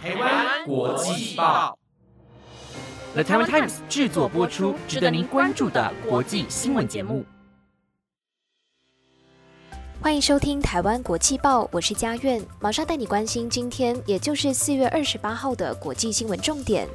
台湾国际报，The Taiwan Times 制作播出，值得您关注的国际新闻节目。欢迎收听台湾国际报，我是佳苑，马上带你关心今天，也就是四月二十八号的国际新闻重点。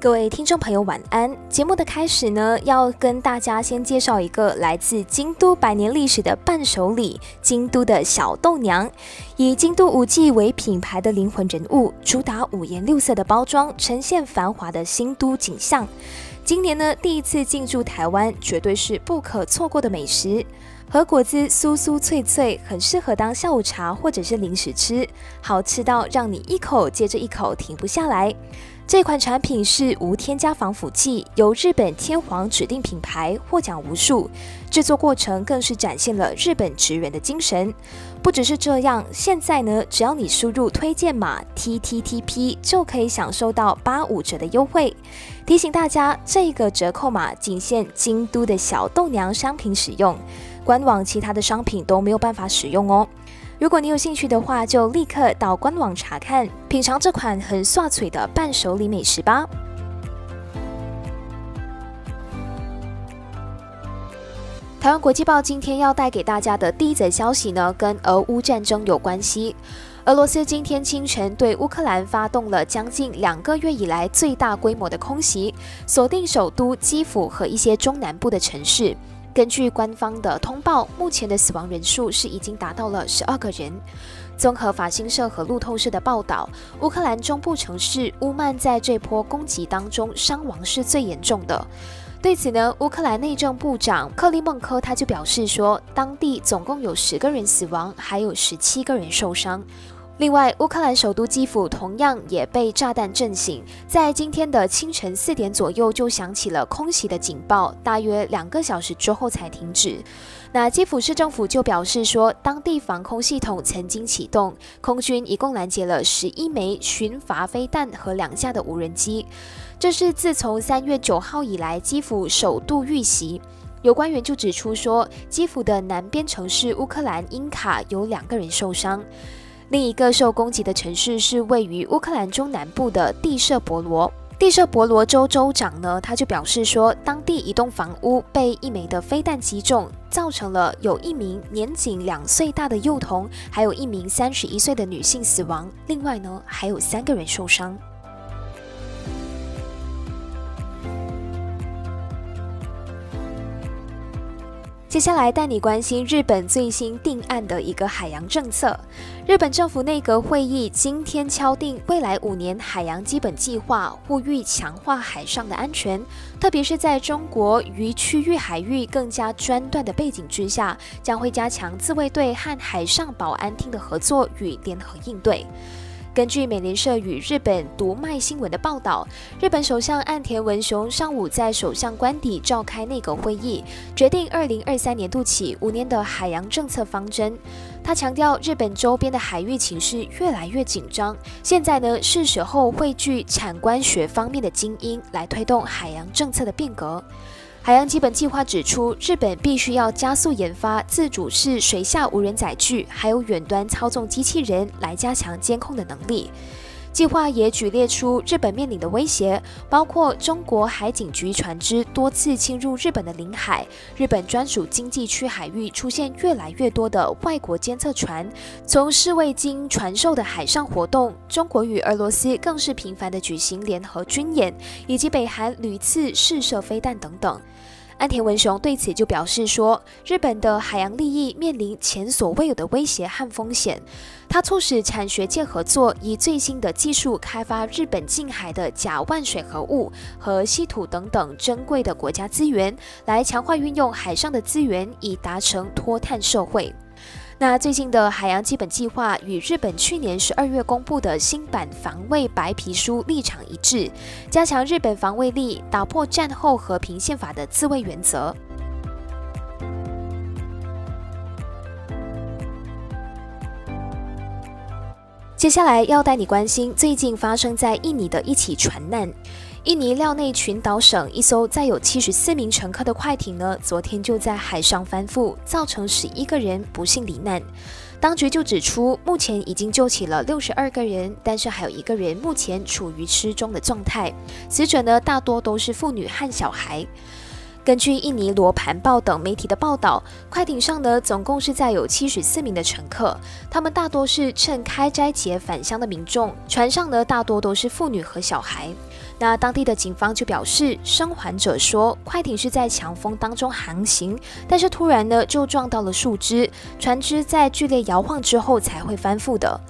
各位听众朋友，晚安。节目的开始呢，要跟大家先介绍一个来自京都百年历史的伴手礼——京都的小豆娘。以京都五季为品牌的灵魂人物，主打五颜六色的包装，呈现繁华的新都景象。今年呢，第一次进驻台湾，绝对是不可错过的美食。和果子酥酥脆脆，很适合当下午茶或者是零食吃，好吃到让你一口接着一口停不下来。这款产品是无添加防腐剂，由日本天皇指定品牌，获奖无数。制作过程更是展现了日本职员的精神。不只是这样，现在呢，只要你输入推荐码 T T T P，就可以享受到八五折的优惠。提醒大家，这个折扣码仅限京都的小豆娘商品使用，官网其他的商品都没有办法使用哦。如果你有兴趣的话，就立刻到官网查看，品尝这款很刷嘴的伴手礼美食吧。台湾国际报今天要带给大家的第一则消息呢，跟俄乌战争有关系。俄罗斯今天清晨对乌克兰发动了将近两个月以来最大规模的空袭，锁定首都基辅和一些中南部的城市。根据官方的通报，目前的死亡人数是已经达到了十二个人。综合法新社和路透社的报道，乌克兰中部城市乌曼在这波攻击当中伤亡是最严重的。对此呢，乌克兰内政部长克利孟科他就表示说，当地总共有十个人死亡，还有十七个人受伤。另外，乌克兰首都基辅同样也被炸弹震醒，在今天的清晨四点左右就响起了空袭的警报，大约两个小时之后才停止。那基辅市政府就表示说，当地防空系统曾经启动，空军一共拦截了十一枚巡防飞弹和两架的无人机。这是自从三月九号以来基辅首度遇袭。有官员就指出说，基辅的南边城市乌克兰因卡有两个人受伤。另一个受攻击的城市是位于乌克兰中南部的蒂舍博罗。蒂舍博罗州州长呢，他就表示说，当地一栋房屋被一枚的飞弹击中，造成了有一名年仅两岁大的幼童，还有一名三十一岁的女性死亡。另外呢，还有三个人受伤。接下来带你关心日本最新定案的一个海洋政策。日本政府内阁会议今天敲定未来五年海洋基本计划，呼吁强化海上的安全，特别是在中国与区域海域更加专断的背景之下，将会加强自卫队和海上保安厅的合作与联合应对。根据美联社与日本读卖新闻的报道，日本首相岸田文雄上午在首相官邸召开内阁会议，决定二零二三年度起五年的海洋政策方针。他强调，日本周边的海域情势越来越紧张，现在呢是时候汇聚产官学方面的精英来推动海洋政策的变革。海洋基本计划指出，日本必须要加速研发自主式水下无人载具，还有远端操纵机器人，来加强监控的能力。计划也举列出日本面临的威胁，包括中国海警局船只多次侵入日本的领海，日本专属经济区海域出现越来越多的外国监测船，从事未经传授的海上活动，中国与俄罗斯更是频繁的举行联合军演，以及北韩屡次试射飞弹等等。安田文雄对此就表示说，日本的海洋利益面临前所未有的威胁和风险。他促使产学界合作，以最新的技术开发日本近海的甲烷水合物和稀土等等珍贵的国家资源，来强化运用海上的资源，以达成脱碳社会。那最近的海洋基本计划与日本去年十二月公布的新版防卫白皮书立场一致，加强日本防卫力，打破战后和平宪法的自卫原则。接下来要带你关心最近发生在印尼的一起船难。印尼廖内群岛省一艘载有七十四名乘客的快艇呢，昨天就在海上翻覆，造成十一个人不幸罹难。当局就指出，目前已经救起了六十二个人，但是还有一个人目前处于失踪的状态。死者呢，大多都是妇女和小孩。根据印尼罗盘报等媒体的报道，快艇上呢总共是载有七十四名的乘客，他们大多是趁开斋节返乡的民众。船上呢大多都是妇女和小孩。那当地的警方就表示，生还者说，快艇是在强风当中航行，但是突然呢就撞到了树枝，船只在剧烈摇晃之后才会翻覆的。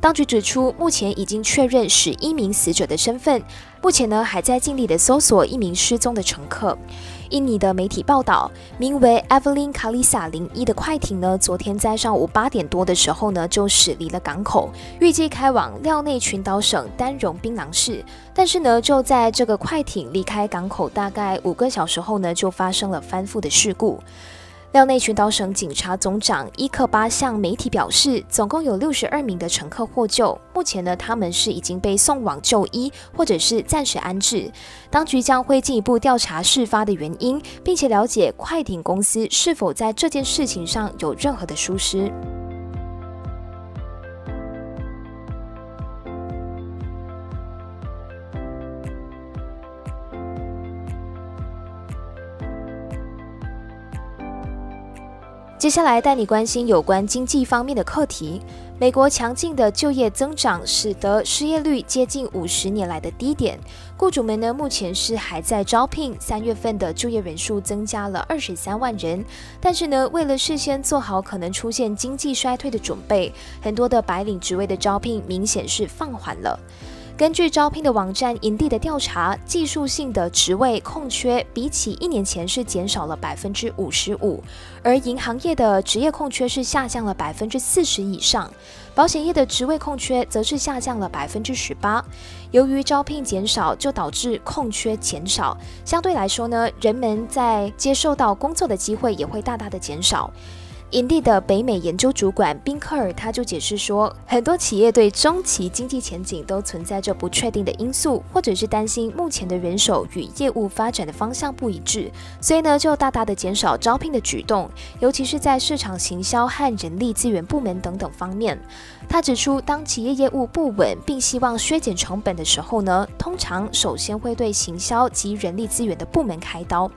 当局指出，目前已经确认十一名死者的身份，目前呢还在尽力的搜索一名失踪的乘客。印尼的媒体报道，名为 Evelyn Kalisa 零一的快艇呢，昨天在上午八点多的时候呢，就驶离了港口，预计开往廖内群岛省丹绒槟榔市。但是呢，就在这个快艇离开港口大概五个小时后呢，就发生了翻覆的事故。廖内群岛省警察总长伊克巴向媒体表示，总共有六十二名的乘客获救。目前呢，他们是已经被送往就医，或者是暂时安置。当局将会进一步调查事发的原因，并且了解快艇公司是否在这件事情上有任何的疏失。接下来带你关心有关经济方面的课题。美国强劲的就业增长使得失业率接近五十年来的低点，雇主们呢目前是还在招聘。三月份的就业人数增加了二十三万人，但是呢，为了事先做好可能出现经济衰退的准备，很多的白领职位的招聘明显是放缓了。根据招聘的网站营地的调查，技术性的职位空缺比起一年前是减少了百分之五十五，而银行业的职业空缺是下降了百分之四十以上，保险业的职位空缺则是下降了百分之十八。由于招聘减少，就导致空缺减少，相对来说呢，人们在接受到工作的机会也会大大的减少。营地的北美研究主管宾克尔他就解释说，很多企业对中期经济前景都存在着不确定的因素，或者是担心目前的人手与业务发展的方向不一致，所以呢就大大的减少招聘的举动，尤其是在市场行销和人力资源部门等等方面。他指出，当企业业务不稳并希望削减成本的时候呢，通常首先会对行销及人力资源的部门开刀。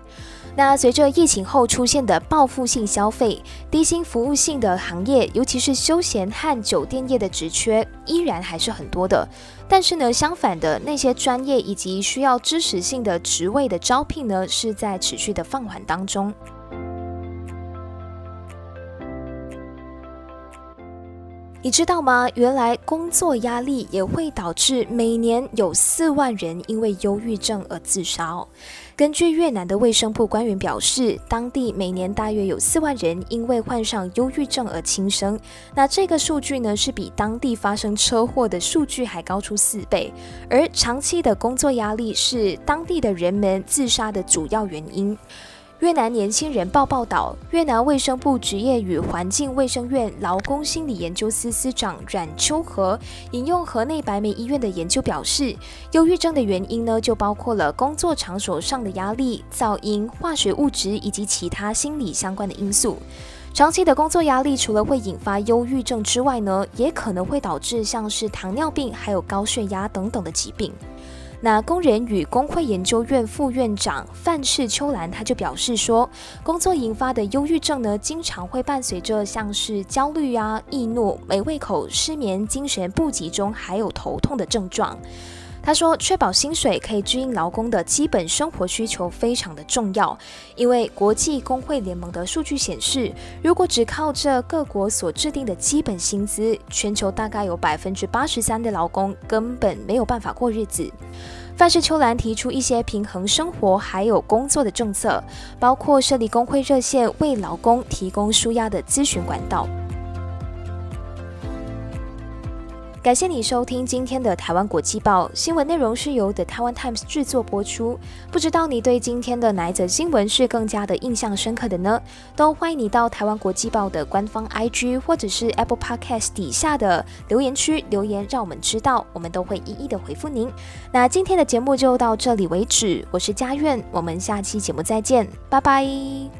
那随着疫情后出现的报复性消费，低薪服务性的行业，尤其是休闲和酒店业的职缺，依然还是很多的。但是呢，相反的那些专业以及需要知识性的职位的招聘呢，是在持续的放缓当中。你知道吗？原来工作压力也会导致每年有四万人因为忧郁症而自杀。根据越南的卫生部官员表示，当地每年大约有四万人因为患上忧郁症而轻生。那这个数据呢，是比当地发生车祸的数据还高出四倍。而长期的工作压力是当地的人们自杀的主要原因。越南年轻人报报道，越南卫生部职业与环境卫生院劳工心理研究司司长阮秋和引用河内白眉医院的研究表示，忧郁症的原因呢，就包括了工作场所上的压力、噪音、化学物质以及其他心理相关的因素。长期的工作压力除了会引发忧郁症之外呢，也可能会导致像是糖尿病、还有高血压等等的疾病。那工人与工会研究院副院长范世秋兰，他就表示说，工作引发的忧郁症呢，经常会伴随着像是焦虑啊、易怒、没胃口、失眠、精神不集中，还有头痛的症状。他说，确保薪水可以支应劳工的基本生活需求非常的重要，因为国际工会联盟的数据显示，如果只靠着各国所制定的基本薪资，全球大概有百分之八十三的劳工根本没有办法过日子。范世秋兰提出一些平衡生活还有工作的政策，包括设立工会热线，为劳工提供舒压的咨询管道。感谢你收听今天的台湾国际报新闻内容，是由 The Taiwan Times 制作播出。不知道你对今天的哪一则新闻是更加的印象深刻的呢？都欢迎你到台湾国际报的官方 IG 或者是 Apple Podcast 底下的留言区留言，让我们知道，我们都会一一的回复您。那今天的节目就到这里为止，我是佳苑，我们下期节目再见，拜拜。